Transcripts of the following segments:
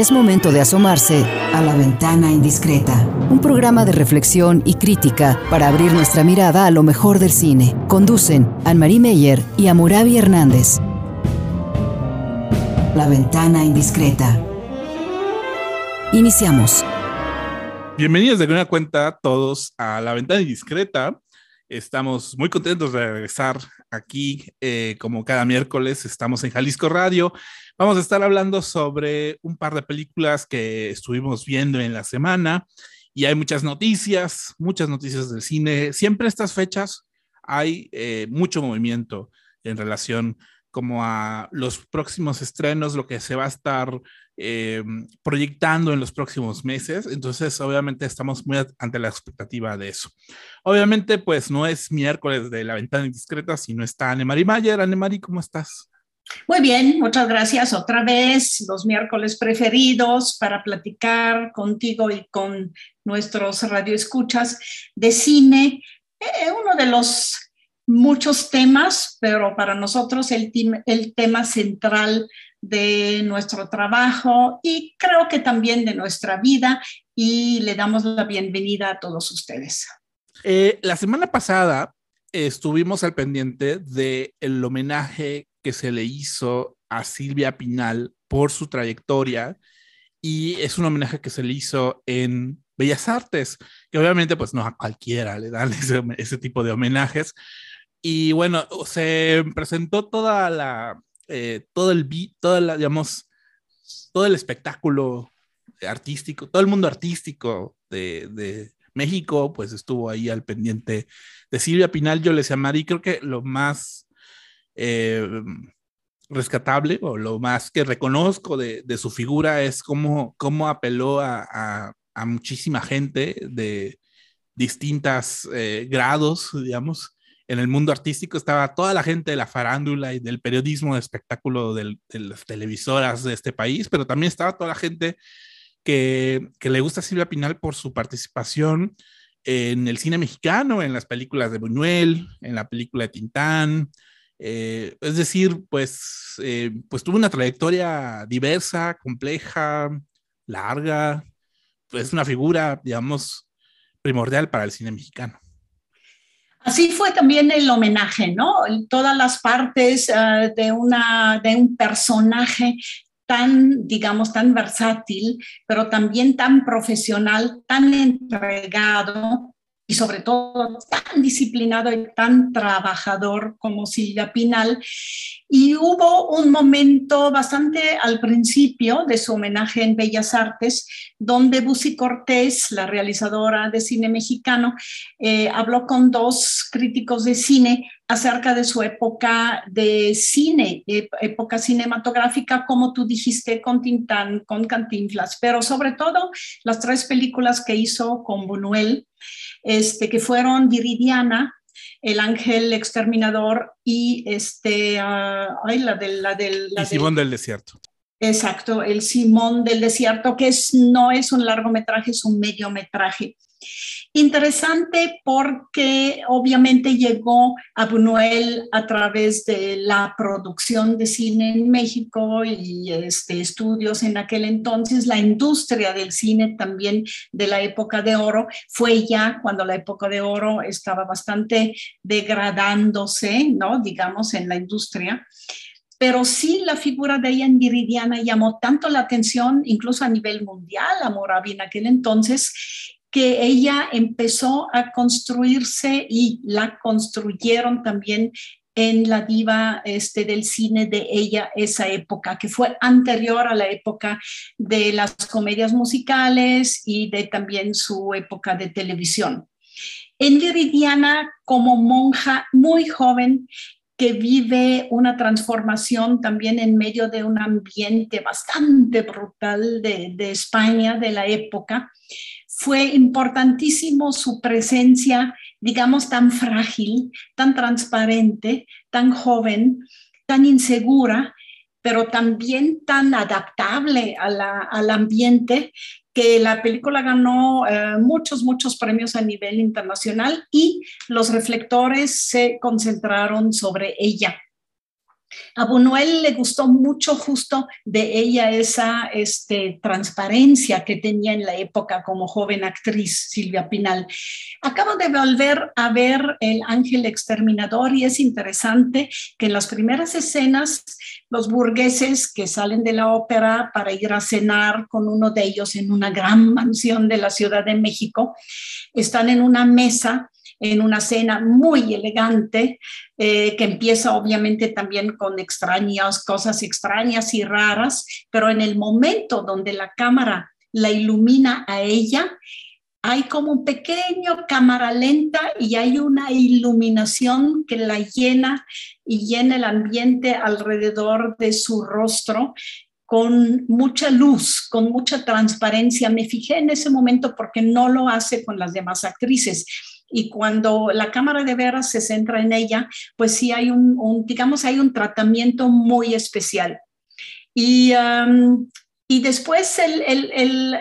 Es momento de asomarse a la ventana indiscreta, un programa de reflexión y crítica para abrir nuestra mirada a lo mejor del cine. Conducen Anne-Marie Meyer y Amurabi Hernández. La ventana indiscreta. Iniciamos. Bienvenidos de alguna cuenta todos a La ventana indiscreta. Estamos muy contentos de regresar aquí eh, como cada miércoles. Estamos en Jalisco Radio. Vamos a estar hablando sobre un par de películas que estuvimos viendo en la semana y hay muchas noticias, muchas noticias del cine. Siempre estas fechas hay eh, mucho movimiento en relación como a los próximos estrenos, lo que se va a estar eh, proyectando en los próximos meses. Entonces, obviamente, estamos muy ante la expectativa de eso. Obviamente, pues no es miércoles de la ventana indiscreta, sino está Anne-Marie Mayer. Anne-Marie, ¿cómo estás? Muy bien, muchas gracias otra vez, los miércoles preferidos para platicar contigo y con nuestros radioescuchas de cine, eh, uno de los muchos temas, pero para nosotros el, tema central de nuestro trabajo y creo que también de nuestra vida y le damos la bienvenida a todos ustedes. Eh, la semana pasada estuvimos al pendiente del el homenaje que se le hizo a Silvia Pinal por su trayectoria y es un homenaje que se le hizo en Bellas Artes, que obviamente pues no a cualquiera le dan ese tipo de homenajes, y bueno, se presentó toda la, eh, todo el, toda la, digamos, todo el espectáculo artístico, todo el mundo artístico de, de, México, pues estuvo ahí al pendiente de Silvia Pinal, yo les llamaría, creo que lo más eh, rescatable o lo más que reconozco de, su figura es cómo, cómo apeló a, muchísima gente de distintos eh, grados, digamos, en el mundo artístico estaba toda la gente de la farándula y del periodismo de espectáculo de las televisoras de este país, pero también estaba toda la gente que, que, le gusta a Silvia Pinal por su participación en el cine mexicano, en las películas de Buñuel, en la película de Tintán. Eh, es decir, pues, eh, pues tuvo una trayectoria diversa, compleja, larga, es una figura, digamos, primordial para el cine mexicano. Así fue también el homenaje, ¿no? Todas las partes uh, de, una, de un personaje tan, digamos, tan versátil, pero también tan profesional, tan entregado, y sobre todo tan disciplinado y tan trabajador como Silvia Pinal. Y hubo un momento bastante al principio de su homenaje en Bellas Artes, donde Busi Cortés, la realizadora de cine mexicano, eh, habló con dos críticos de cine acerca de su época de cine, época cinematográfica, como tú dijiste, con Tintán, con Cantinflas, pero sobre todo las tres películas que hizo con Buñuel, este, que fueron Viridiana, El Ángel Exterminador y este, uh, ay, la del... La del y Simón del, del Desierto. Exacto, el Simón del Desierto, que es, no es un largometraje, es un mediometraje. Interesante porque obviamente llegó a Buñuel a través de la producción de cine en México y este, estudios en aquel entonces. La industria del cine también de la época de oro fue ya cuando la época de oro estaba bastante degradándose, ¿no? Digamos, en la industria pero sí la figura de ella en Viridiana llamó tanto la atención, incluso a nivel mundial, a Moravi en aquel entonces, que ella empezó a construirse y la construyeron también en la diva este, del cine de ella esa época, que fue anterior a la época de las comedias musicales y de también su época de televisión. En Viridiana, como monja muy joven, que vive una transformación también en medio de un ambiente bastante brutal de, de España de la época, fue importantísimo su presencia, digamos, tan frágil, tan transparente, tan joven, tan insegura, pero también tan adaptable a la, al ambiente, que la película ganó eh, muchos, muchos premios a nivel internacional y los reflectores se concentraron sobre ella. A Buñuel le gustó mucho justo de ella esa este, transparencia que tenía en la época como joven actriz, Silvia Pinal. Acabo de volver a ver El Ángel Exterminador y es interesante que en las primeras escenas los burgueses que salen de la ópera para ir a cenar con uno de ellos en una gran mansión de la Ciudad de México, están en una mesa en una cena muy elegante, eh, que empieza obviamente también con extrañas, cosas extrañas y raras, pero en el momento donde la cámara la ilumina a ella, hay como un pequeño cámara lenta y hay una iluminación que la llena y llena el ambiente alrededor de su rostro con mucha luz, con mucha transparencia. Me fijé en ese momento porque no lo hace con las demás actrices y cuando la cámara de veras se centra en ella, pues sí hay un, digamos, hay un tratamiento muy especial. Y, y después el, el,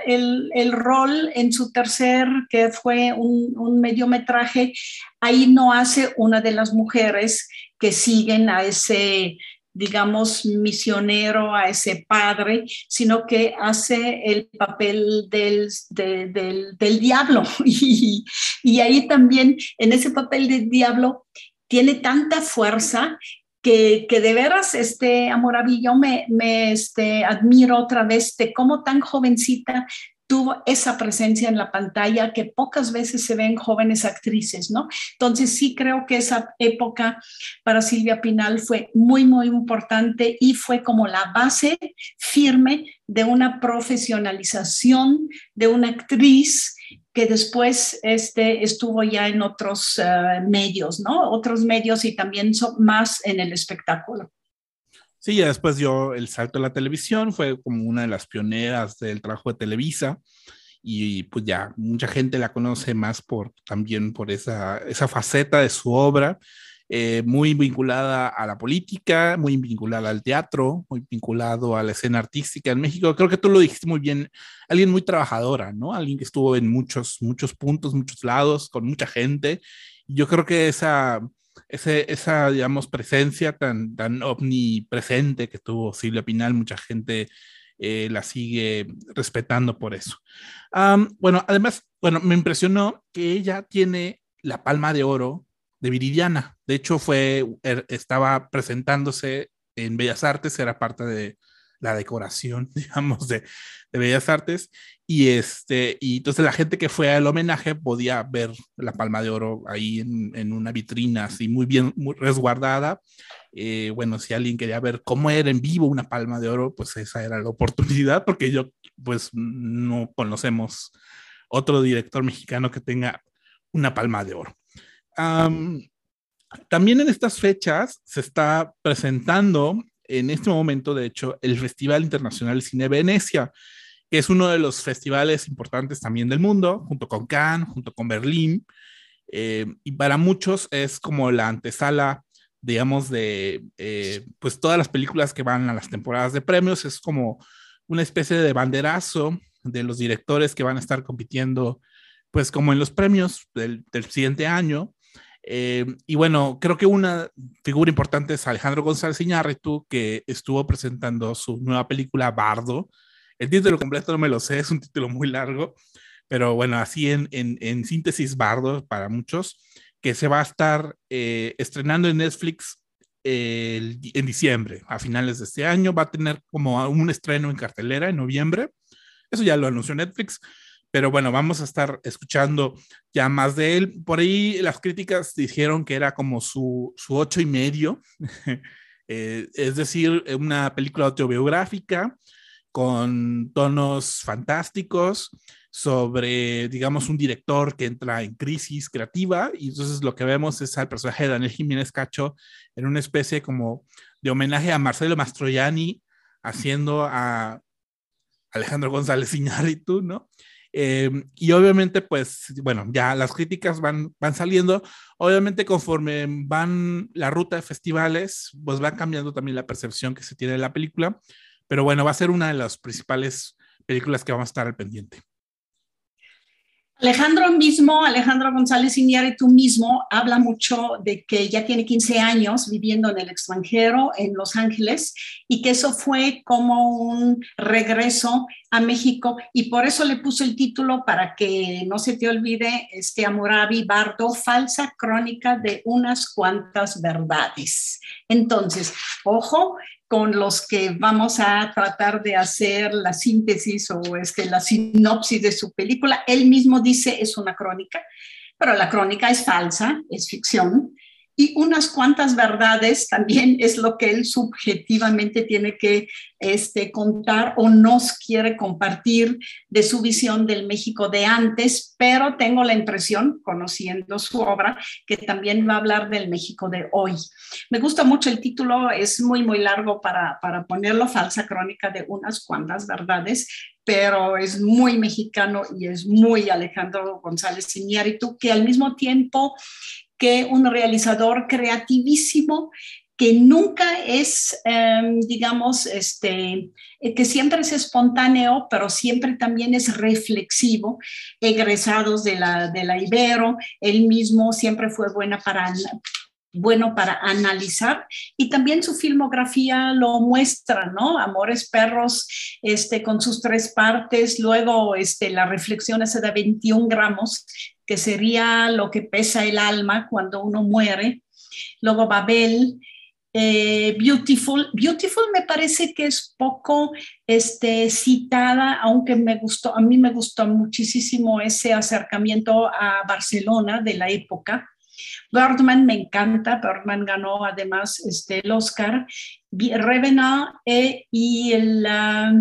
el, el, rol en su tercer, que fue un, un mediometraje, ahí no hace una de las mujeres que siguen a ese digamos, misionero a ese padre, sino que hace el papel del, del, diablo. Y, ahí también, en ese papel del diablo, tiene tanta fuerza que, de veras, este, Amoravillo, me, me este, admiro otra vez de cómo tan jovencita tuvo esa presencia en la pantalla que pocas veces se ven jóvenes actrices, ¿no? Entonces sí creo que esa época para Silvia Pinal fue muy, muy importante y fue como la base firme de una profesionalización de una actriz que después este, estuvo ya en otros eh, medios, ¿no? Otros medios y también más en el espectáculo. Sí, ya después dio el salto a la televisión, fue como una de las pioneras del trabajo de Televisa y pues ya mucha gente la conoce más por también por esa, esa faceta de su obra, eh, muy vinculada a la política, muy vinculada al teatro, muy vinculado a la escena artística en México. Creo que tú lo dijiste muy bien, alguien muy trabajadora, ¿no? Alguien que estuvo en muchos, muchos puntos, muchos lados, con mucha gente. Yo creo que esa esa, digamos, presencia tan, tan omnipresente que tuvo Silvia Pinal, mucha gente eh, la sigue respetando por eso. bueno, además, bueno, me impresionó que ella tiene la palma de oro de Viridiana. De hecho, fue, er, estaba presentándose en Bellas Artes, era parte de la decoración, digamos, de, de Bellas Artes. Y, este, y entonces la gente que fue al homenaje podía ver la palma de oro ahí en, en una vitrina así muy bien muy resguardada. Eh, bueno, si alguien quería ver cómo era en vivo una palma de oro, pues esa era la oportunidad, porque yo pues no conocemos otro director mexicano que tenga una palma de oro. también en estas fechas se está presentando en este momento, de hecho, el Festival Internacional de Cine Venecia, que es uno de los festivales importantes también del mundo, junto con Cannes, junto con Berlín, eh, y para muchos es como la antesala, digamos, de eh, pues todas las películas que van a las temporadas de premios, es como una especie de banderazo de los directores que van a estar compitiendo, pues como en los premios del, del siguiente año, eh, y bueno, creo que una figura importante es Alejandro González Iñárritu, que estuvo presentando su nueva película Bardo. El título completo no me lo sé, es un título muy largo, pero bueno, así en, en, en síntesis Bardo para muchos, que se va a estar eh, estrenando en Netflix en diciembre, a finales de este año. Va a tener como un estreno en cartelera en noviembre. Eso ya lo anunció Netflix pero bueno, vamos a estar escuchando ya más de él. Por ahí las críticas dijeron que era como su, su ocho y medio, eh, es decir, una película autobiográfica con tonos fantásticos sobre, digamos, un director que entra en crisis creativa y entonces lo que vemos es al personaje de Daniel Jiménez Cacho en una especie como de homenaje a Marcelo Mastroianni haciendo a Alejandro González Iñárritu, ¿no? Eh, y obviamente, pues, bueno, ya las críticas van, van saliendo. Obviamente, conforme van la ruta de festivales, pues va cambiando también la percepción que se tiene de la película. Pero bueno, va a ser una de las principales películas que vamos a estar al pendiente. Alejandro mismo, Alejandro González tú mismo, habla mucho de que ya tiene 15 años viviendo en el extranjero, en Los Ángeles, y que eso fue como un regreso a México, y por eso le puso el título para que no se te olvide, este Amurabi Bardo, falsa crónica de unas cuantas verdades. Entonces, ojo, con los que vamos a tratar de hacer la síntesis o este, la sinopsis de su película. Él mismo dice es una crónica, pero la crónica es falsa, es ficción, y unas cuantas verdades también es lo que él subjetivamente tiene que este, contar o nos quiere compartir de su visión del México de antes, pero tengo la impresión, conociendo su obra, que también va a hablar del México de hoy. Me gusta mucho el título, es muy, muy largo para, para ponerlo, falsa crónica de unas cuantas verdades, pero es muy mexicano y es muy Alejandro González Iñárritu, que al mismo tiempo que un realizador creativísimo que nunca es, em, digamos, este, que siempre es espontáneo, pero siempre también es reflexivo, egresados de la, Ibero, él mismo siempre fue buena para, bueno para analizar y también su filmografía lo muestra, ¿no? Amores Perros, este, con sus tres partes, luego este, la reflexión esa de 21 gramos, que sería lo que pesa el alma cuando uno muere, luego Babel, eh, Beautiful. Beautiful me parece que es poco este, citada, aunque me gustó, a mí me gustó muchísimo ese acercamiento a Barcelona de la época. Birdman me encanta, Birdman ganó además este, el Oscar. Revenant eh, y el, ah,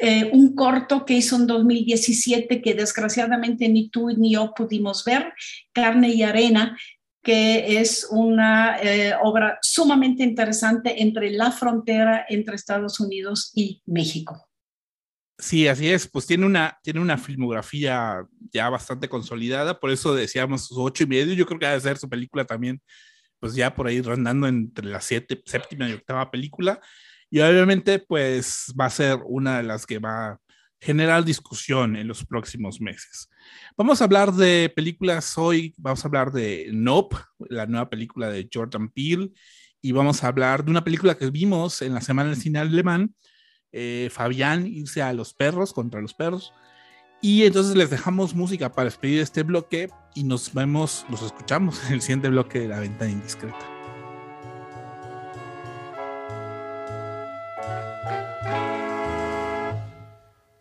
eh, un corto que hizo en 2017 que desgraciadamente ni tú ni yo pudimos ver, Carne y Arena, que es una eh, obra sumamente interesante entre la frontera entre Estados Unidos y México. Sí, así es, pues tiene una, tiene una filmografía ya bastante consolidada, por eso decíamos sus ocho y medio, yo creo que debe ser su película también, pues ya por ahí rondando entre la siete, séptima y octava película, y obviamente pues va a ser una de las que va a generar discusión en los próximos meses. Vamos a hablar de películas hoy, vamos a hablar de Nope, la nueva película de Jordan Peele, y vamos a hablar de una película que vimos en la Semana del Cine Alemán, eh, Fabián irse a los perros, contra los perros. Y entonces les dejamos música para despedir este bloque y nos vemos, nos escuchamos en el siguiente bloque de La Ventana Indiscreta.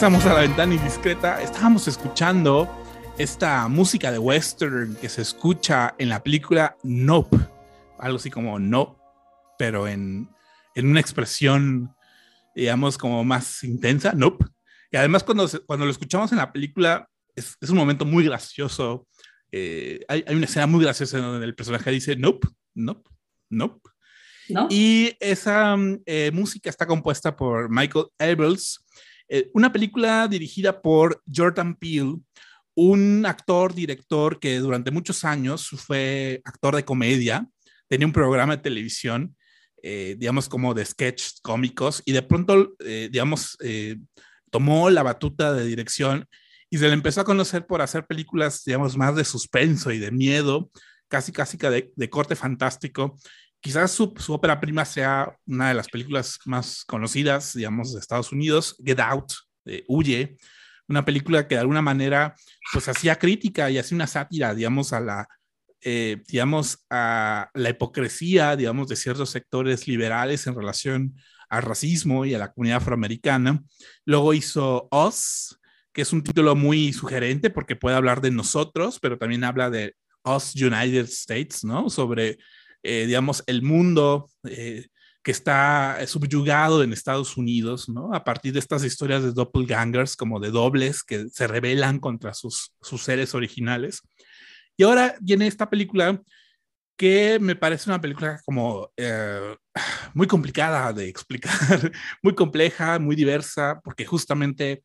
Regresamos a la ventana indiscreta. Estábamos escuchando esta música de western que se escucha en la película Nope, algo así como no, pero en, en una expresión, digamos, como más intensa, Nope. Y además cuando, cuando lo escuchamos en la película es, es un momento muy gracioso. Eh, hay, hay, una escena muy graciosa donde el personaje dice Nope, Nope, Nope. ¿No? Y esa eh, música está compuesta por Michael Abels, eh, una película dirigida por Jordan Peele, un actor, director que durante muchos años fue actor de comedia, tenía un programa de televisión, eh, digamos como de sketches cómicos, y de pronto, eh, digamos, eh, tomó la batuta de dirección y se le empezó a conocer por hacer películas, digamos, más de suspenso y de miedo, casi, casi de, de corte fantástico. Quizás su, su, ópera prima sea una de las películas más conocidas, digamos, de Estados Unidos, Get Out, eh, Huye, una película que de alguna manera, pues hacía crítica y hacía una sátira, digamos, a la, eh, digamos, a la hipocresía, digamos, de ciertos sectores liberales en relación al racismo y a la comunidad afroamericana. Luego hizo Us, que es un título muy sugerente porque puede hablar de nosotros, pero también habla de Us United States, ¿no? Sobre eh, digamos, el mundo eh, que está subyugado en Estados Unidos, ¿no? A partir de estas historias de doppelgangers, como de dobles que se rebelan contra sus, sus seres originales. Y ahora viene esta película que me parece una película como eh, muy complicada de explicar, muy compleja, muy diversa, porque justamente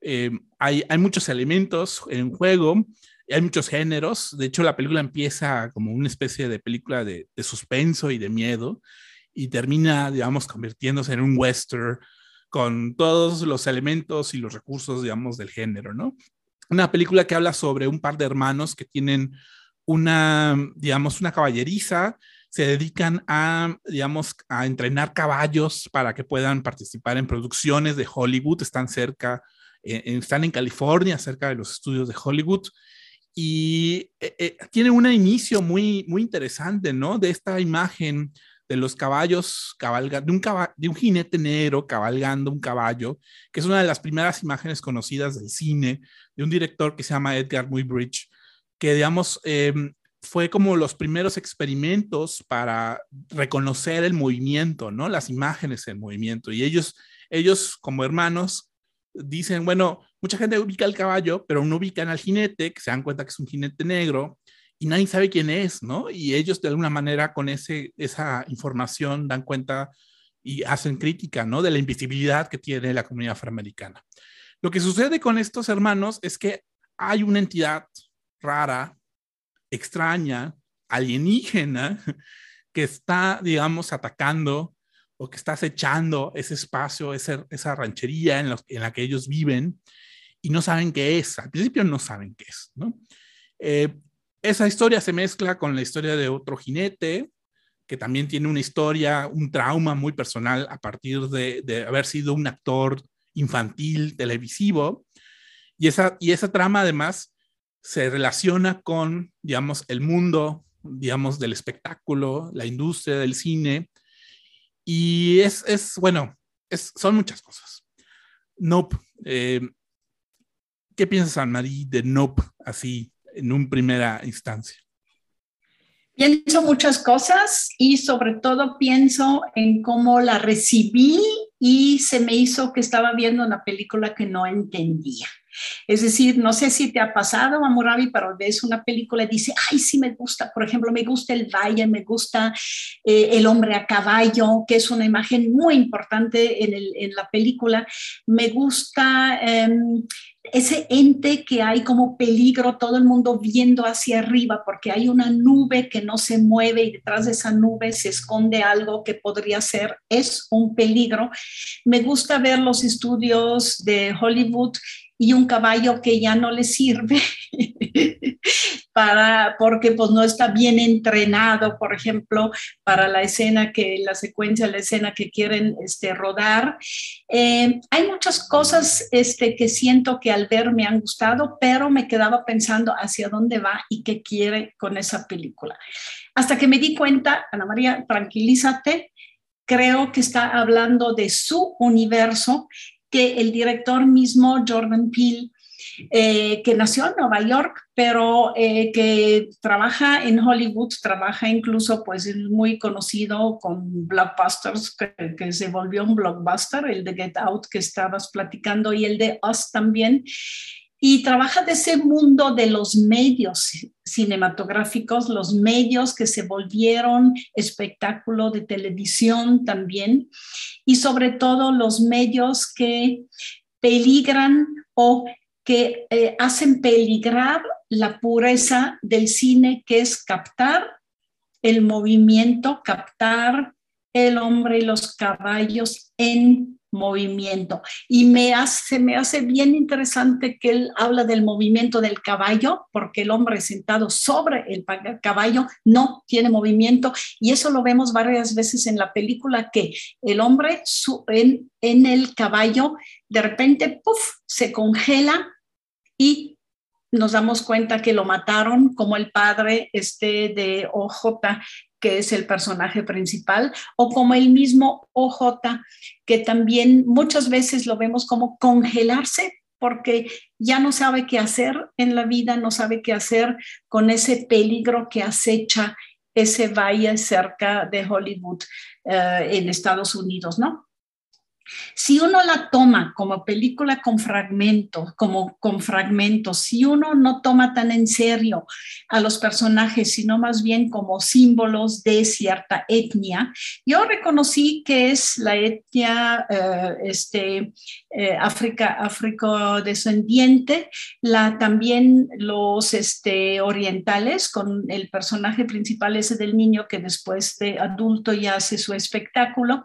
eh, hay, hay muchos elementos en juego hay muchos géneros. De hecho, la película empieza como una especie de película de, suspenso y de miedo y termina, digamos, convirtiéndose en un western con todos los elementos y los recursos, digamos, del género, ¿no? Una película que habla sobre un par de hermanos que tienen una, digamos, una caballeriza, se dedican a, digamos, a entrenar caballos para que puedan participar en producciones de Hollywood, están cerca, eh, están en California, cerca de los estudios de Hollywood, y eh, eh, tiene un inicio muy, muy interesante, ¿no? De esta imagen de los caballos cabalgando, de un, cab de un jinete negro cabalgando un caballo, que es una de las primeras imágenes conocidas del cine, de un director que se llama Edgar Muybridge, que digamos, eh, fue como los primeros experimentos para reconocer el movimiento, ¿no? Las imágenes en movimiento. Y ellos, ellos como hermanos, dicen, bueno, mucha gente ubica al caballo, pero no ubican al jinete, que se dan cuenta que es un jinete negro y nadie sabe quién es, ¿no? Y ellos de alguna manera con ese, esa información dan cuenta y hacen crítica, ¿no? De la invisibilidad que tiene la comunidad afroamericana. Lo que sucede con estos hermanos es que hay una entidad rara, extraña, alienígena, que está, digamos, atacando o que está acechando ese espacio, ese, esa ranchería en, los, en la que ellos viven y no saben qué es. Al principio no saben qué es, ¿no? Eh, esa historia se mezcla con la historia de otro jinete, que también tiene una historia, un trauma muy personal a partir de, de haber sido un actor infantil televisivo. Y esa, y esa trama además se relaciona con, digamos, el mundo, digamos, del espectáculo, la industria del cine. Y es, es bueno, es, son muchas cosas. Nope. Eh, ¿Qué piensas, Anne-Marie, de Nope así en un primera instancia? Pienso muchas cosas y sobre todo pienso en cómo la recibí y se me hizo que estaba viendo una película que no entendía. Es decir, no sé si te ha pasado, Amurabi, pero ves una película y dice, ay, sí me gusta, por ejemplo, me gusta el valle, me gusta eh, el hombre a caballo, que es una imagen muy importante en, la película, me gusta... Eh, ese ente que hay como peligro, todo el mundo viendo hacia arriba, porque hay una nube que no se mueve y detrás de esa nube se esconde algo que podría ser, es un peligro. Me gusta ver los estudios de Hollywood y un caballo que ya no le sirve para porque pues no está bien entrenado, por ejemplo, para la escena que la secuencia, la escena que quieren este, rodar. Eh, hay muchas cosas este, que siento que al ver me han gustado, pero me quedaba pensando hacia dónde va y qué quiere con esa película. Hasta que me di cuenta, Ana María, tranquilízate, creo que está hablando de su universo que el director mismo, Jordan Peele, eh, que nació en Nueva York, pero eh, que trabaja en Hollywood, trabaja incluso, pues es muy conocido con blockbusters, que, que, se volvió un blockbuster, el de Get Out que estabas platicando y el de Us también. Y trabaja de ese mundo de los medios cinematográficos, los medios que se volvieron espectáculo de televisión también, y sobre todo los medios que peligran o que eh, hacen peligrar la pureza del cine, que es captar el movimiento, captar el hombre y los caballos en movimiento. Y me hace, me hace bien interesante que él habla del movimiento del caballo, porque el hombre sentado sobre el caballo no tiene movimiento. Y eso lo vemos varias veces en la película, que el hombre en, en el caballo de repente, puff, se congela y nos damos cuenta que lo mataron como el padre este de OJ, que es el personaje principal, o como el mismo OJ, que también muchas veces lo vemos como congelarse porque ya no sabe qué hacer en la vida, no sabe qué hacer con ese peligro que acecha ese valle cerca de Hollywood eh, en Estados Unidos, ¿no? Si uno la toma como película con fragmentos, como con fragmentos, si uno no toma tan en serio a los personajes, sino más bien como símbolos de cierta etnia, yo reconocí que es la etnia eh, este, eh, África, afrodescendiente, la, también los este, orientales, con el personaje principal ese del niño que después de adulto ya hace su espectáculo,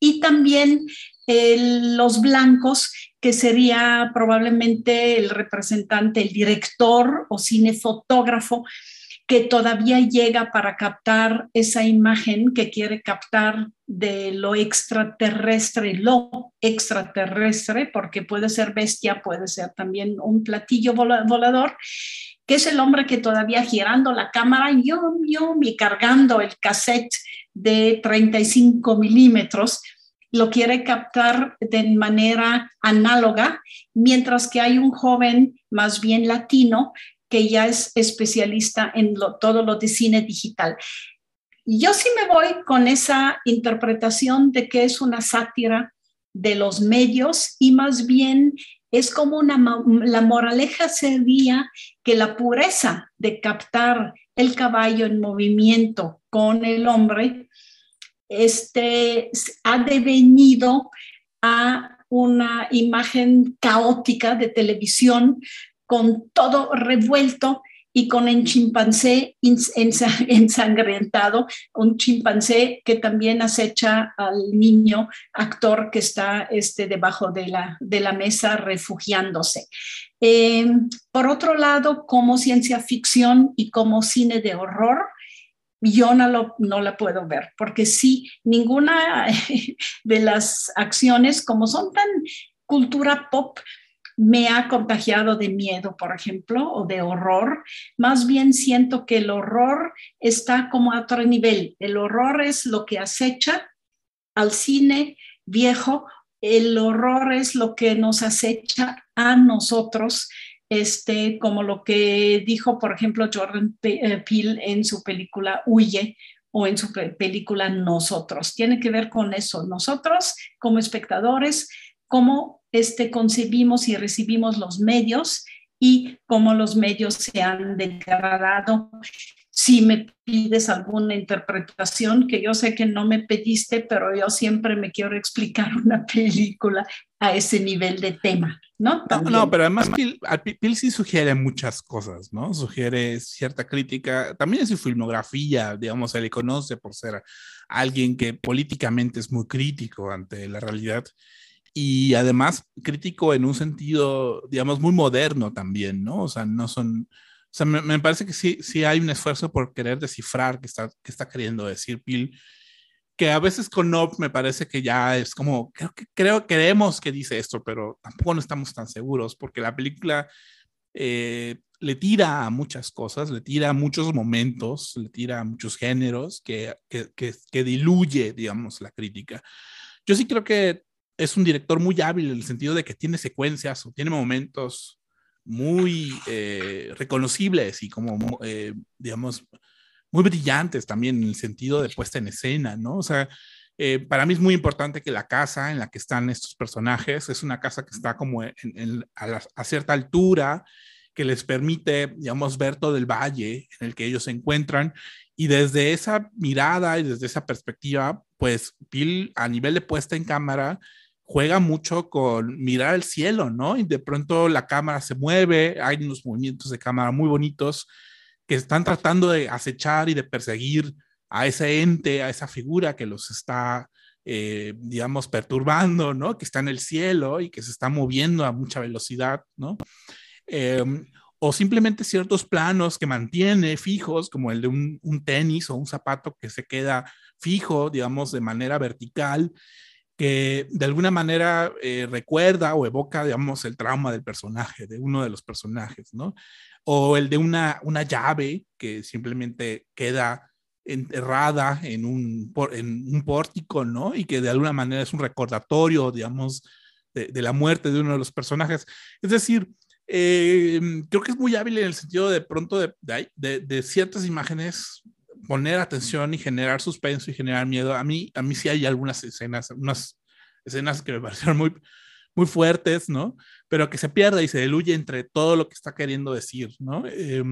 y también los blancos, que sería probablemente el representante, el director o cinefotógrafo, que todavía llega para captar esa imagen que quiere captar de lo extraterrestre, lo extraterrestre, porque puede ser bestia, puede ser también un platillo volador, que es el hombre que todavía girando la cámara, yo, yo, y cargando el cassette de 35 milímetros, lo quiere captar de manera análoga, mientras que hay un joven más bien latino que ya es especialista en todo lo de cine digital. Yo sí me voy con esa interpretación de que es una sátira de los medios y más bien es como la moraleja sería que la pureza de captar el caballo en movimiento con el hombre este, ha devenido a una imagen caótica de televisión con todo revuelto y con el chimpancé ensangrentado, un chimpancé que también acecha al niño actor que está este, debajo de la, de la mesa refugiándose. Eh, por otro lado, como ciencia ficción y como cine de horror, yo no, no la puedo ver, porque sí, ninguna de las acciones, como son tan cultura pop, me ha contagiado de miedo, por ejemplo, o de horror. Más bien siento que el horror está como a otro nivel. El horror es lo que acecha al cine viejo, el horror es lo que nos acecha a nosotros este, como lo que dijo, por ejemplo, Jordan eh, Peele en su película Huye o en su película Nosotros. Tiene que ver con eso. Nosotros, como espectadores, cómo este, concebimos y recibimos los medios y cómo los medios se han degradado. Si me pides alguna interpretación, que yo sé que no me pediste, pero yo siempre me quiero explicar una película a ese nivel de tema. ¿no? No, pero además Pil, sí sugiere muchas cosas, ¿no? Sugiere cierta crítica, también en su filmografía, digamos, se le conoce por ser alguien que políticamente es muy crítico ante la realidad y además crítico en un sentido, digamos, muy moderno también, ¿no? O sea, no son... O sea, me, parece que sí, sí hay un esfuerzo por querer descifrar qué está, qué está queriendo decir Pil que a veces con Nob me parece que ya es como, creo que creo, creemos que dice esto, pero tampoco no estamos tan seguros, porque la película eh, le tira a muchas cosas, le tira a muchos momentos, le tira a muchos géneros que, que, que, que, diluye, digamos, la crítica. Yo sí creo que es un director muy hábil en el sentido de que tiene secuencias o tiene momentos muy eh, reconocibles y como, eh, digamos, muy brillantes también en el sentido de puesta en escena, ¿no? O sea, eh, para mí es muy importante que la casa en la que están estos personajes es una casa que está como a, cierta altura, que les permite, digamos, ver todo el valle en el que ellos se encuentran. Y desde esa mirada y desde esa perspectiva, pues Bill a nivel de puesta en cámara juega mucho con mirar el cielo, ¿no? Y de pronto la cámara se mueve, hay unos movimientos de cámara muy bonitos que están tratando de acechar y de perseguir a ese ente, a esa figura que los está, eh, digamos, perturbando, ¿no? Que está en el cielo y que se está moviendo a mucha velocidad, ¿no? Em, o simplemente ciertos planos que mantiene fijos, como el de un, un, tenis o un zapato que se queda fijo, digamos, de manera vertical, que de alguna manera eh, recuerda o evoca, digamos, el trauma del personaje, de uno de los personajes, ¿no? O el de una, una llave que simplemente queda enterrada en un, en un pórtico, ¿no? Y que de alguna manera es un recordatorio, digamos, de, de la muerte de uno de los personajes. Es decir, eh, creo que es muy hábil en el sentido de pronto de, de, de, ciertas imágenes poner atención y generar suspenso y generar miedo. A mí, a mí sí hay algunas escenas, unas escenas que me parecieron muy, muy fuertes, ¿no? Pero que se pierde y se diluye entre todo lo que está queriendo decir, ¿no? Eh,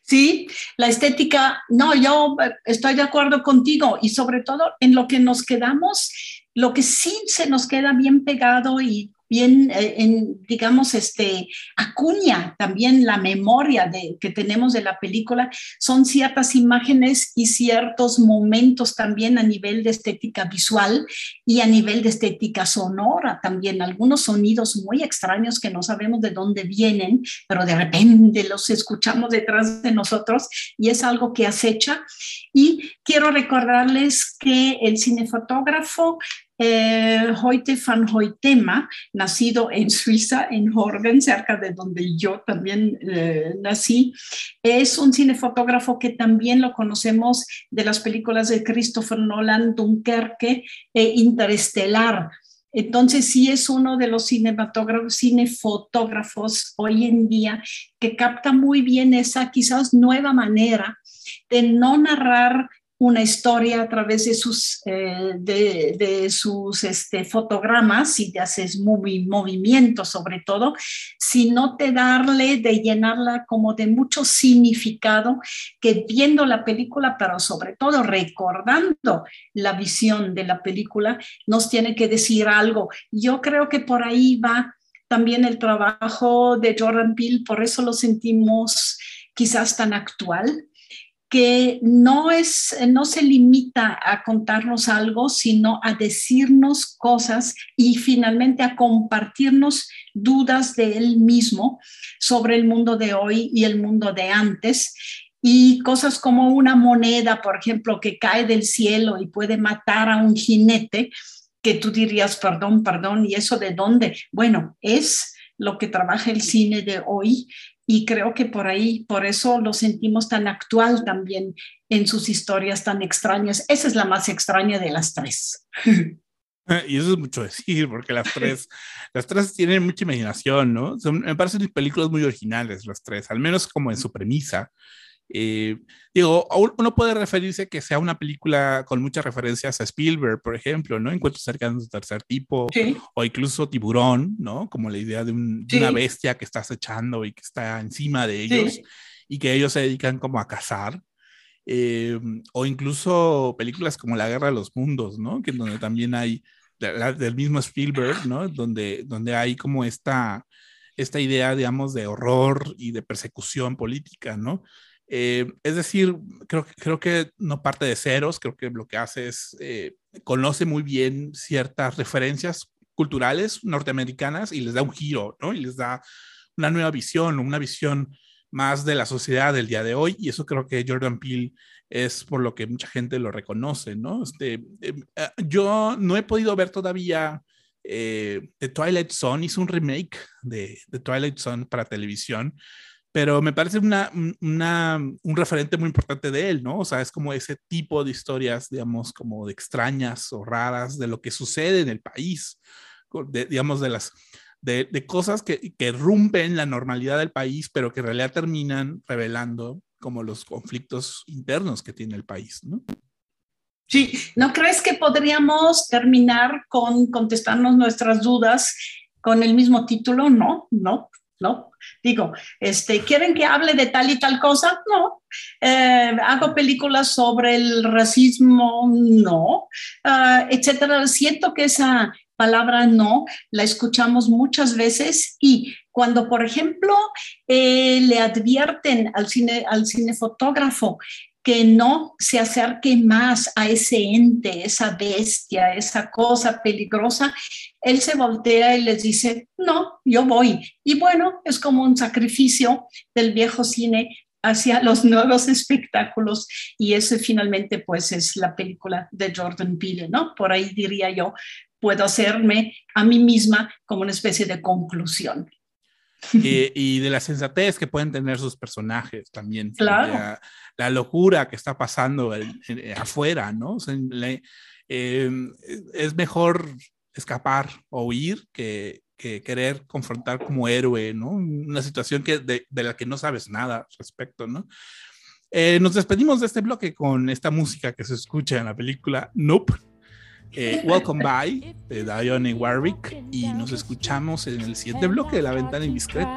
Sí, la estética, no, yo eh, estoy de acuerdo contigo y sobre todo en lo que nos quedamos, lo que sí se nos queda bien pegado y bien, eh, digamos, este, acuña también la memoria de, que tenemos de la película, son ciertas imágenes y ciertos momentos también a nivel de estética visual y a nivel de estética sonora también, algunos sonidos muy extraños que no sabemos de dónde vienen, pero de repente los escuchamos detrás de nosotros y es algo que acecha. Y quiero recordarles que el cinefotógrafo eh, Hoyte van Hoytema, nacido en Suiza, en Horgen, cerca de donde yo también eh, nací, es un cinefotógrafo que también lo conocemos de las películas de Christopher Nolan, Dunkerque e Interestelar. Entonces sí es uno de los cinefotógrafos hoy en día que capta muy bien esa quizás nueva manera de no narrar una historia a través de sus, eh, de, sus este, fotogramas y de hacer movimientos sobre todo, sino de darle, de llenarla como de mucho significado que viendo la película, pero sobre todo recordando la visión de la película, nos tiene que decir algo. Yo creo que por ahí va también el trabajo de Jordan Peele, por eso lo sentimos quizás tan actual que no, es, no se limita a contarnos algo, sino a decirnos cosas y finalmente a compartirnos dudas de él mismo sobre el mundo de hoy y el mundo de antes. Y cosas como una moneda, por ejemplo, que cae del cielo y puede matar a un jinete, que tú dirías, perdón, perdón, ¿y eso de dónde? Bueno, es lo que trabaja el cine de hoy y creo que por ahí, por eso lo sentimos tan actual también en sus historias tan extrañas. Esa es la más extraña de las tres. Y eso es mucho decir, porque las tres, las tres tienen mucha imaginación, ¿no? Son, me parecen películas muy originales las tres, al menos como en su premisa. Eh, digo, uno puede referirse que sea una película con muchas referencias a Spielberg, por ejemplo, ¿no? Encuentros cercanos de tercer tipo, o incluso Tiburón, ¿no? Como la idea de, una bestia que está acechando y que está encima de ellos y que ellos se dedican como a cazar. Eh, o incluso películas como La Guerra de los Mundos, ¿no? Que donde también hay del mismo Spielberg, ¿no? Donde, donde hay como esta, esta idea, digamos, de horror y de persecución política, ¿no? Eh, es decir, creo, que no parte de ceros, creo que lo que hace es, eh, conoce muy bien ciertas referencias culturales norteamericanas y les da un giro, ¿no? Y les da una nueva visión, una visión más de la sociedad del día de hoy, y eso creo que Jordan Peele es por lo que mucha gente lo reconoce, ¿no? Este, eh, yo no he podido ver todavía The Twilight Zone, hizo un remake de The Twilight Zone para televisión, pero me parece una, una, un referente muy importante de él, ¿no? O sea, es como ese tipo de historias, digamos, como de extrañas o raras de lo que sucede en el país, digamos, de las, de, de cosas que, que, rompen la normalidad del país, pero que en realidad terminan revelando como los conflictos internos que tiene el país, ¿no? Sí, ¿no crees que podríamos terminar con contestarnos nuestras dudas con el mismo título? No, no, no. Digo, este, ¿quieren que hable de tal y tal cosa? No. Eh, ¿Hago películas sobre el racismo? No. Uh, etcétera. Siento que esa palabra no la escuchamos muchas veces y cuando, por ejemplo, eh, le advierten al, cine, al cinefotógrafo que no se acerque más a ese ente, esa bestia, esa cosa peligrosa, él se voltea y les dice, no, yo voy. Y bueno, es como un sacrificio del viejo cine hacia los nuevos espectáculos y ese finalmente pues es la película de Jordan Peele, ¿no? Por ahí diría yo, puedo hacerme a mí misma como una especie de conclusión. Y, de la sensatez que pueden tener sus personajes también. Claro. La, locura que está pasando afuera, ¿no? Em, es mejor escapar o huir que, que, querer confrontar como héroe, ¿no? Una situación que de, de la que no sabes nada respecto, ¿no? Eh, nos despedimos de este bloque con esta música que se escucha en la película Nope eh, Welcome By de Dione Warwick y nos escuchamos en el siguiente bloque de La Ventana Indiscreta.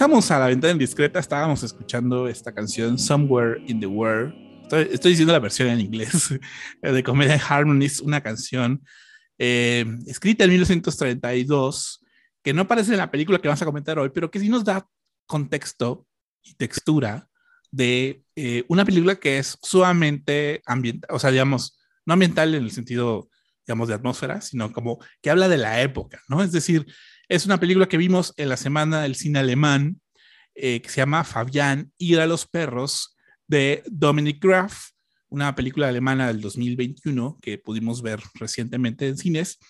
Regresamos a la ventana indiscreta. Estábamos escuchando esta canción Somewhere in the World. Estoy, estoy diciendo la versión en inglés de Comedia Harmonies, una canción eh, escrita en 1932 que no aparece en la película que vamos a comentar hoy, pero que sí nos da contexto y textura de eh, una película que es sumamente ambiental, o sea, digamos, no ambiental en el sentido, digamos, de atmósfera, sino como que habla de la época, ¿no? Es decir, es una película que vimos en la semana del cine alemán, eh, que se llama Fabián, Ir a los perros, de Dominic Graf, una película alemana del 2021 que pudimos ver recientemente en cines,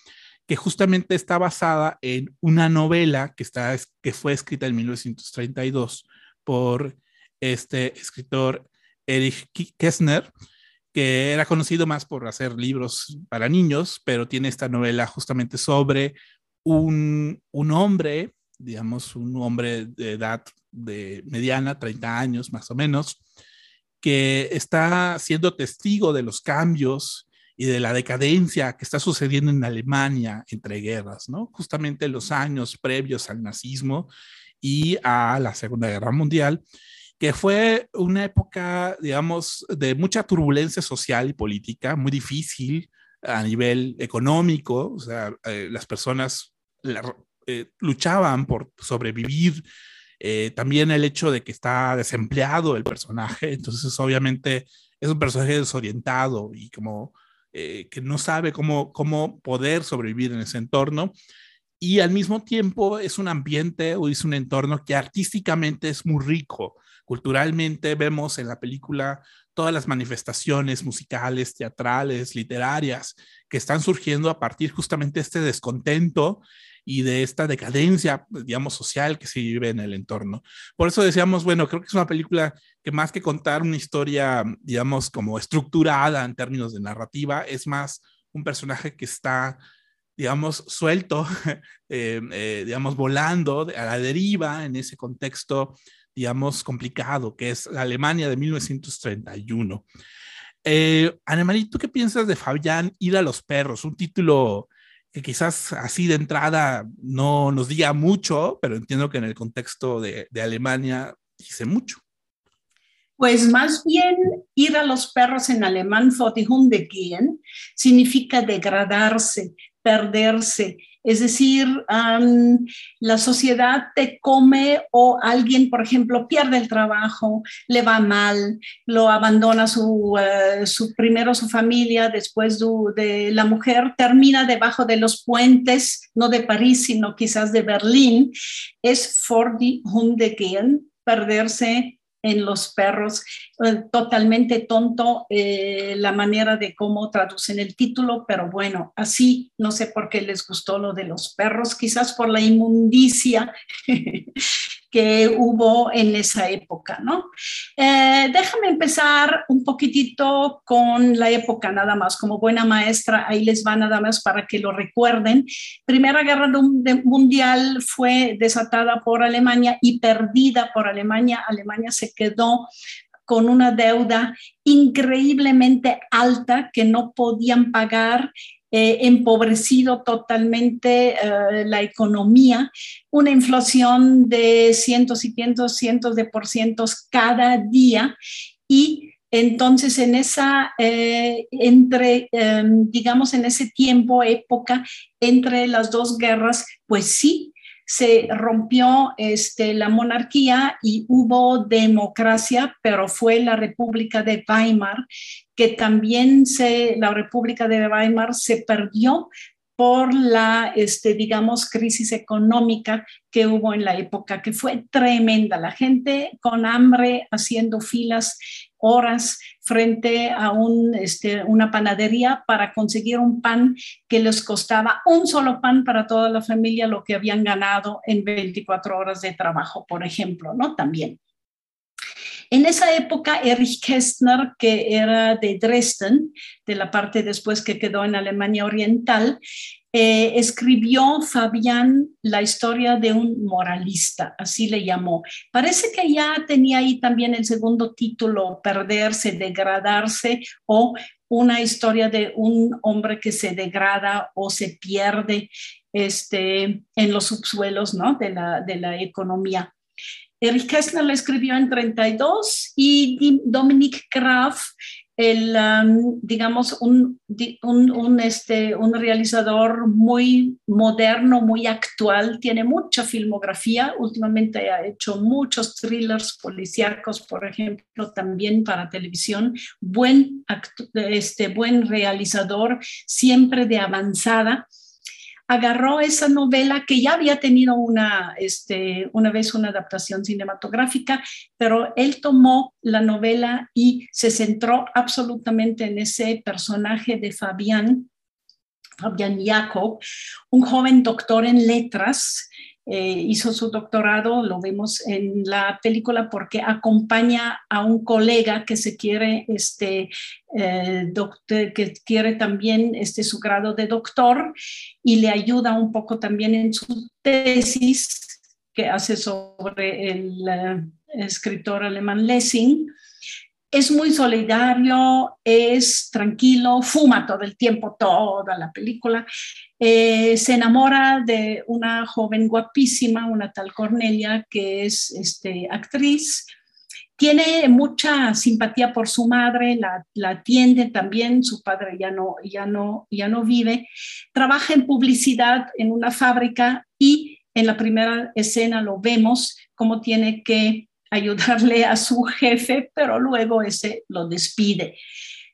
que justamente está basada en una novela que, está, que fue escrita en 1932 por este escritor Erich Kessner, que era conocido más por hacer libros para niños, pero tiene esta novela justamente sobre un, un hombre, digamos, un hombre de edad de mediana, 30 años más o menos, que está siendo testigo de los cambios y de la decadencia que está sucediendo en Alemania entre guerras, ¿no? Justamente los años previos al nazismo y a la Segunda Guerra Mundial, que fue una época, digamos, de mucha turbulencia social y política, muy difícil a nivel económico, o sea, eh, las personas eh, luchaban por sobrevivir, eh, también el hecho de que está desempleado el personaje, entonces obviamente es un personaje desorientado y como que no sabe cómo, cómo poder sobrevivir en ese entorno y al mismo tiempo es un ambiente o es un entorno que artísticamente es muy rico. Culturalmente vemos en la película todas las manifestaciones musicales, teatrales, literarias que están surgiendo a partir justamente de este descontento y de esta decadencia, digamos, social que se vive en el entorno. Por eso decíamos, bueno, creo que es una película que más que contar una historia, digamos, como estructurada en términos de narrativa, es más un personaje que está digamos, suelto, eh, eh, digamos, volando a la deriva en ese contexto digamos, complicado, que es la Alemania de 1931. Eh, Anemarie, ¿tú qué piensas de Fabián Ir a los perros? Un título que quizás así de entrada no nos diga mucho, pero entiendo que en el contexto de, de Alemania dice mucho. Pues más bien ir a los perros en alemán, gehen, significa degradarse, perderse, es decir, la sociedad te come o alguien, por ejemplo, pierde el trabajo, le va mal, lo abandona su, eh, su primero su familia, después de la mujer, termina debajo de los puentes, no de París, sino quizás de Berlín. Es for die Hunde gehen, perderse en los perros. Eh, totalmente tonto eh, la manera de cómo traducen el título, pero bueno, así no sé por qué les gustó lo de los perros, quizás por la inmundicia que hubo en esa época, ¿no? Eh, déjame empezar un poquitito con la época nada más, como buena maestra, ahí les va nada más para que lo recuerden. Primera Guerra Mundial fue desatada por Alemania y perdida por Alemania. Alemania se quedó con una deuda increíblemente alta que no podían pagar eh, empobrecido totalmente eh, la economía, una inflación de cientos y cientos, cientos de por cientos cada día. Y entonces, en esa, eh, entre, em, digamos, en ese tiempo, época, entre las dos guerras, pues sí, se rompió este, la monarquía y hubo democracia, pero fue la República de Weimar que también se, la República de Weimar se perdió por la, este, digamos, crisis económica que hubo en la época, que fue tremenda. La gente con hambre haciendo filas horas frente a un, este, una panadería para conseguir un pan que les costaba un solo pan para toda la familia, lo que habían ganado en 24 horas de trabajo, por ejemplo, ¿no? También. En esa época, Erich Kästner, que era de Dresden, de la parte después que quedó en Alemania Oriental, eh, escribió Fabián la historia de un moralista, así le llamó. Parece que ya tenía ahí también el segundo título, Perderse, Degradarse, o una historia de un hombre que se degrada o se pierde este, en los subsuelos ¿no? de, la, de la economía. Erich Kästner la escribió en 32 y Dominique Graf el, um, digamos, un, un, este, un realizador muy moderno, muy actual, tiene mucha filmografía, últimamente ha hecho muchos thrillers policíacos, por ejemplo, también para televisión, buen, este, buen realizador, siempre de avanzada agarró esa novela que ya había tenido una, este, una vez una adaptación cinematográfica, pero él tomó la novela y se centró absolutamente en ese personaje de Fabián, Fabián Jacob, un joven doctor en letras eh, hizo su doctorado, lo vemos en la película porque acompaña a un colega que se quiere, este, eh, doctor, que quiere también este, su grado de doctor y le ayuda un poco también en su tesis que hace sobre el eh, escritor alemán Lessing es muy solidario, es tranquilo, fuma todo el tiempo, toda la película. Eh, se enamora de una joven guapísima, una tal Cornelia, que es este, actriz. Tiene mucha simpatía por su madre, la, la atiende también, su padre ya no, ya, no, ya no vive. Trabaja en publicidad en una fábrica y en la primera escena lo vemos cómo tiene que ayudarle a su jefe, pero luego ese lo despide.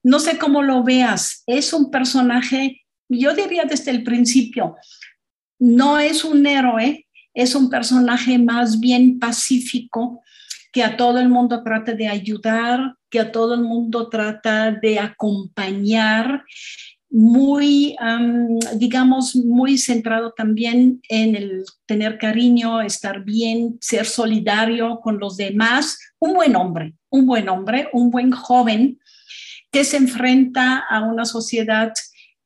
No sé cómo lo veas, es un personaje, yo diría desde el principio, no es un héroe, es un personaje más bien pacífico, que a todo el mundo trata de ayudar, que a todo el mundo trata de acompañar muy, digamos, muy centrado también en el tener cariño, estar bien, ser solidario con los demás. Un buen hombre, un buen hombre, un buen joven que se enfrenta a una sociedad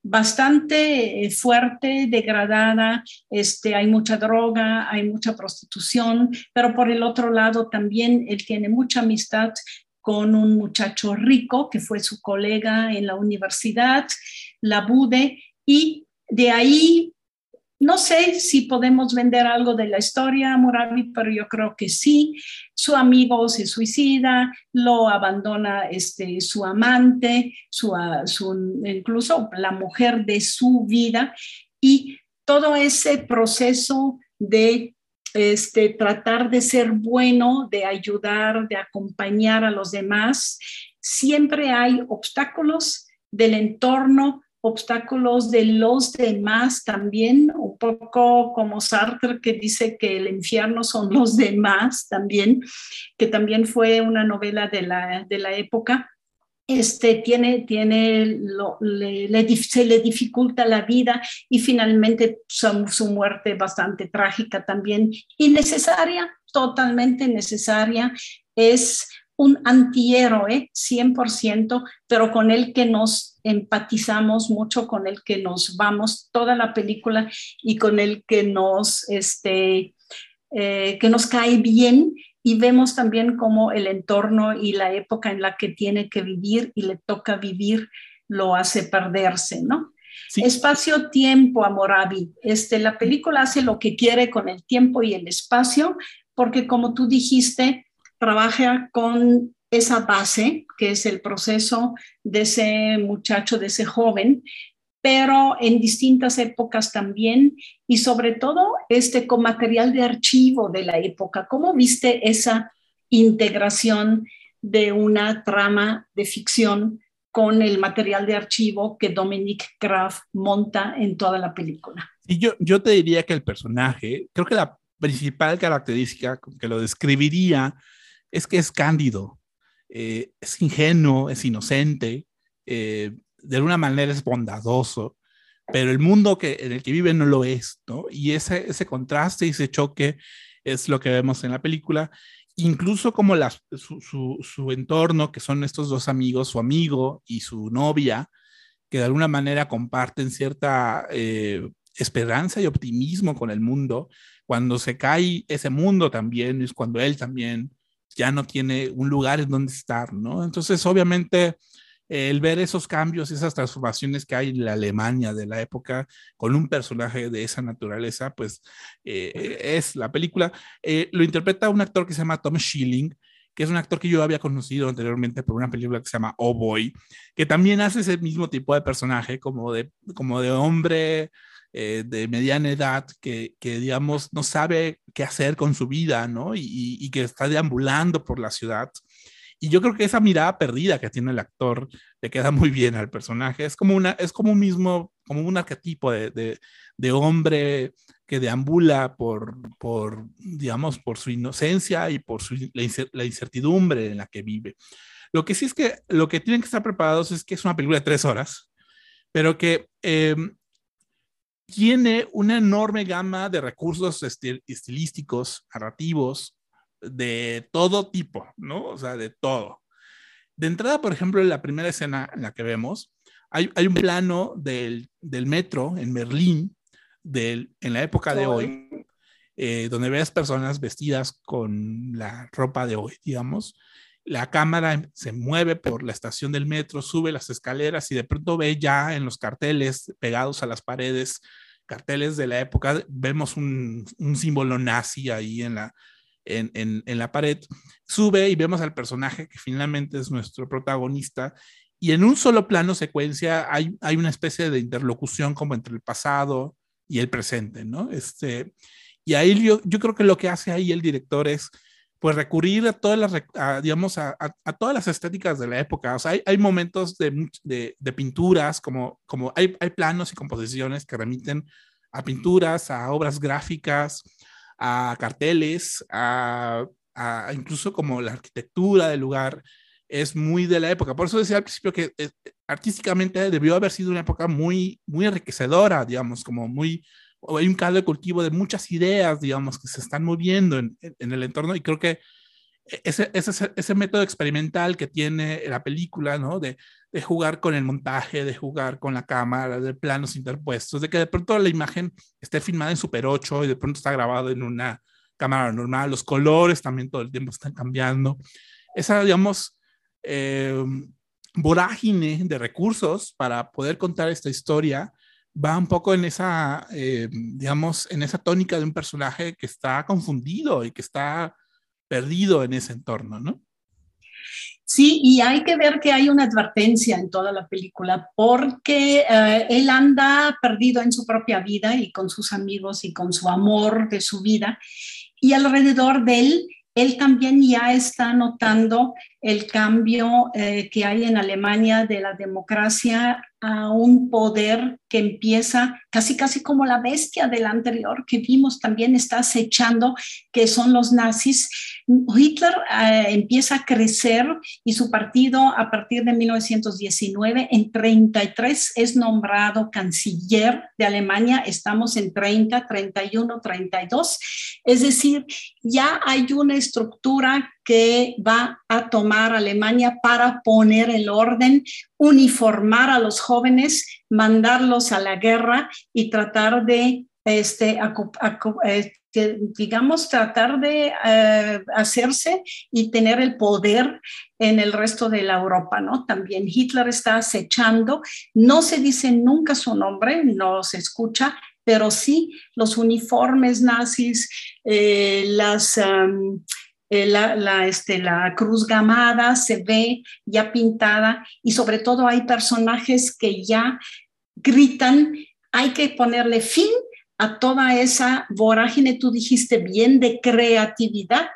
bastante eh, fuerte, degradada, este, hay mucha droga, hay mucha prostitución, pero por el otro lado también él tiene mucha amistad con un muchacho rico que fue su colega en la universidad, la Bude, y de ahí no sé si podemos vender algo de la historia, Murabi, pero yo creo que sí. Su amigo se suicida, lo abandona este, su amante, su, su, incluso la mujer de su vida, y todo ese proceso de este, tratar de ser bueno, de ayudar, de acompañar a los demás, siempre hay obstáculos del entorno, obstáculos de los demás también, un poco como Sartre que dice que el infierno son los demás también, que también fue una novela de la, de la época. Este, tiene, tiene le, se le dificulta la vida y finalmente su, su muerte bastante trágica también, innecesaria, totalmente necesaria, es un antihéroe 100%, pero con el que nos empatizamos mucho, con el que nos vamos toda la película y con el que nos, este, eh, que nos cae bien y vemos también cómo el entorno y la época en la que tiene que vivir y le toca vivir lo hace perderse, ¿no? Espacio-tiempo, Amorabi. Este, la película hace lo que quiere con el tiempo y el espacio, porque como tú dijiste, trabaja con esa base, que es el proceso de ese muchacho, de ese joven, pero en distintas épocas también y sobre todo este con material de archivo de la época. ¿Cómo viste esa integración de una trama de ficción con el material de archivo que Dominic Graf monta en toda la película? Y yo, yo te diría que el personaje, creo que la principal característica que lo describiría es que es cándido, eh, es ingenuo, es inocente, eh, de alguna manera es bondadoso, pero el mundo que, en el que vive no lo es, ¿no? Y ese, ese contraste y ese choque es lo que vemos en la película, incluso como la, su, su, entorno, que son estos dos amigos, su amigo y su novia, que de alguna manera comparten cierta eh, esperanza y optimismo con el mundo, cuando se cae ese mundo también, es cuando él también ya no tiene un lugar en donde estar, ¿no? Entonces, obviamente, el ver esos cambios, esas transformaciones que hay en la Alemania de la época con un personaje de esa naturaleza, pues eh, es la película. Eh, lo interpreta un actor que se llama Tom Schilling, que es un actor que yo había conocido anteriormente por una película que se llama Oh Boy, que también hace ese mismo tipo de personaje, como de, como de hombre eh, de mediana edad que, que, digamos, no sabe qué hacer con su vida, ¿no? Y, y, que está deambulando por la ciudad. Y yo creo que esa mirada perdida que tiene el actor le queda muy bien al personaje. Es como, una, es como un mismo, como un arquetipo de, de, hombre que deambula por, por, digamos, por su inocencia y por su, la, incertidumbre en la que vive. Lo que sí es que lo que tienen que estar preparados es que es una película de tres horas, pero que eh, tiene una enorme gama de recursos estilísticos, narrativos, de todo tipo, ¿no? O sea, de todo. De entrada, por ejemplo, en la primera escena en la que vemos, hay, hay un plano del, del metro en Berlín en la época de hoy, eh, donde ves personas vestidas con la ropa de hoy, digamos. La cámara se mueve por la estación del metro, sube las escaleras y de pronto ve ya en los carteles pegados a las paredes, carteles de la época, vemos un, un símbolo nazi ahí en la, en, en, en, la pared, sube y vemos al personaje que finalmente es nuestro protagonista y en un solo plano secuencia hay, hay una especie de interlocución como entre el pasado, y el presente, ¿no? Este, y ahí yo, yo creo que lo que hace ahí el director es pues recurrir a todas las, digamos, a, a, todas las estéticas de la época. O sea, hay, hay momentos de, de, de, pinturas, como, como hay, hay planos y composiciones que remiten a pinturas, a obras gráficas, a carteles, a, a, incluso como la arquitectura del lugar es muy de la época. Por eso decía al principio que eh, artísticamente debió haber sido una época muy, muy enriquecedora, digamos, como muy, hay un caldo de cultivo de muchas ideas, digamos, que se están moviendo en, en el entorno y creo que ese, ese, ese, método experimental que tiene la película, ¿no? De, de, jugar con el montaje, de jugar con la cámara, de planos interpuestos, de que de pronto la imagen esté filmada en Super 8 y de pronto está grabado en una cámara normal, los colores también todo el tiempo están cambiando. Esa, digamos, eh, vorágine de recursos para poder contar esta historia va un poco en esa, eh, digamos, en esa tónica de un personaje que está confundido y que está perdido en ese entorno, ¿no? Sí, y hay que ver que hay una advertencia en toda la película porque eh, él anda perdido en su propia vida y con sus amigos y con su amor de su vida y alrededor de él él también ya está notando el cambio eh, que hay en Alemania de la democracia a un poder que empieza casi casi como la bestia del anterior que vimos también está acechando, que son los nazis. Hitler eh, empieza a crecer y su partido a partir de 1919, en 33 es nombrado canciller de Alemania, estamos en 30, 31, 32, es decir, ya hay una estructura que va a tomar Alemania para poner el orden, uniformar a los jóvenes, mandarlos a la guerra y tratar de, este, este digamos, tratar de eh, hacerse y tener el poder en el resto de la Europa, ¿no? También Hitler está acechando, no se dice nunca su nombre, no se escucha, pero sí los uniformes nazis, eh, las... Eh, la, este, la cruz gamada se ve ya pintada y sobre todo hay personajes que ya gritan, hay que ponerle fin a toda esa vorágine, tú dijiste bien, de creatividad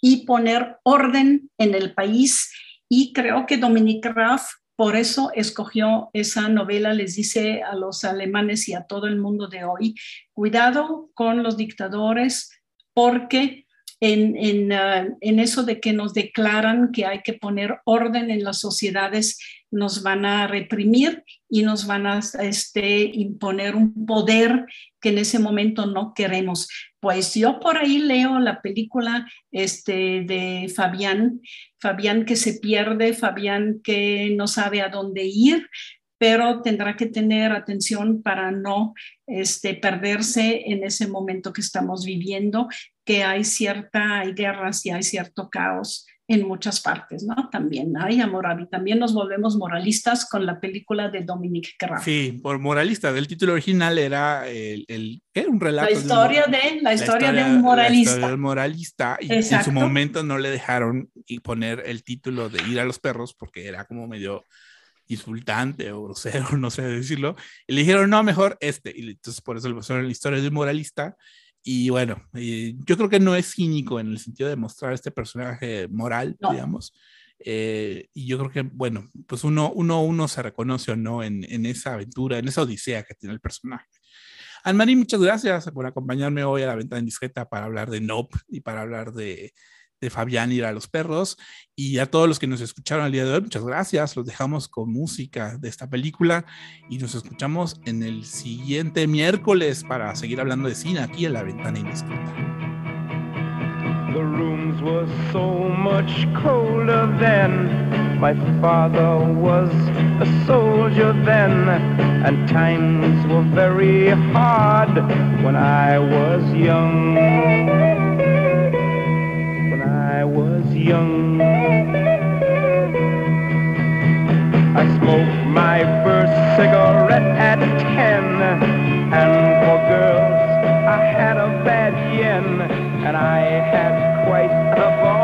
y poner orden en el país. Y creo que Dominique Raff por eso escogió esa novela, les dice a los alemanes y a todo el mundo de hoy, cuidado con los dictadores porque en, ah, en, eso de que nos declaran que hay que poner orden en las sociedades, nos van a reprimir y nos van a este, imponer un poder que en ese momento no queremos. Pues yo por ahí leo la película este, de Fabián, Fabián que se pierde, Fabián que no sabe a dónde ir, pero tendrá que tener atención para no este, perderse en ese momento que estamos viviendo, que hay cierta, hay guerras y hay cierto caos en muchas partes, ¿no? También hay amor y también nos volvemos moralistas con la película de Dominique Carrera. Sí, por moralista. El título original era el, el un relato. La historia de, la historia, de un moralista. La del moralista y en su momento no le dejaron poner el título de ir a los perros porque era como medio insultante o grosero, no sé decirlo. Y le dijeron, no, mejor este. Y entonces por eso le pusieron la historia de un moralista y bueno, eh, yo creo que no es cínico en el sentido de mostrar este personaje moral, digamos. Eh, y yo creo que, bueno, pues uno, uno, uno se reconoce o no en, en esa aventura, en esa odisea que tiene el personaje. Anne-Marie, muchas gracias por acompañarme hoy a la ventana indiscreta para hablar de Nope y para hablar de, de Fabián ir a los perros. Y a todos los que nos escucharon el día de hoy, muchas gracias. Los dejamos con música de esta película y nos escuchamos en el siguiente miércoles para seguir hablando de cine aquí en La Ventana Indiscreta. The rooms were so much colder then. My father was a soldier then, and times were very hard when I was young. I young. I smoked my first cigarette at ten, and for girls I had a bad yen, and I had quite a ball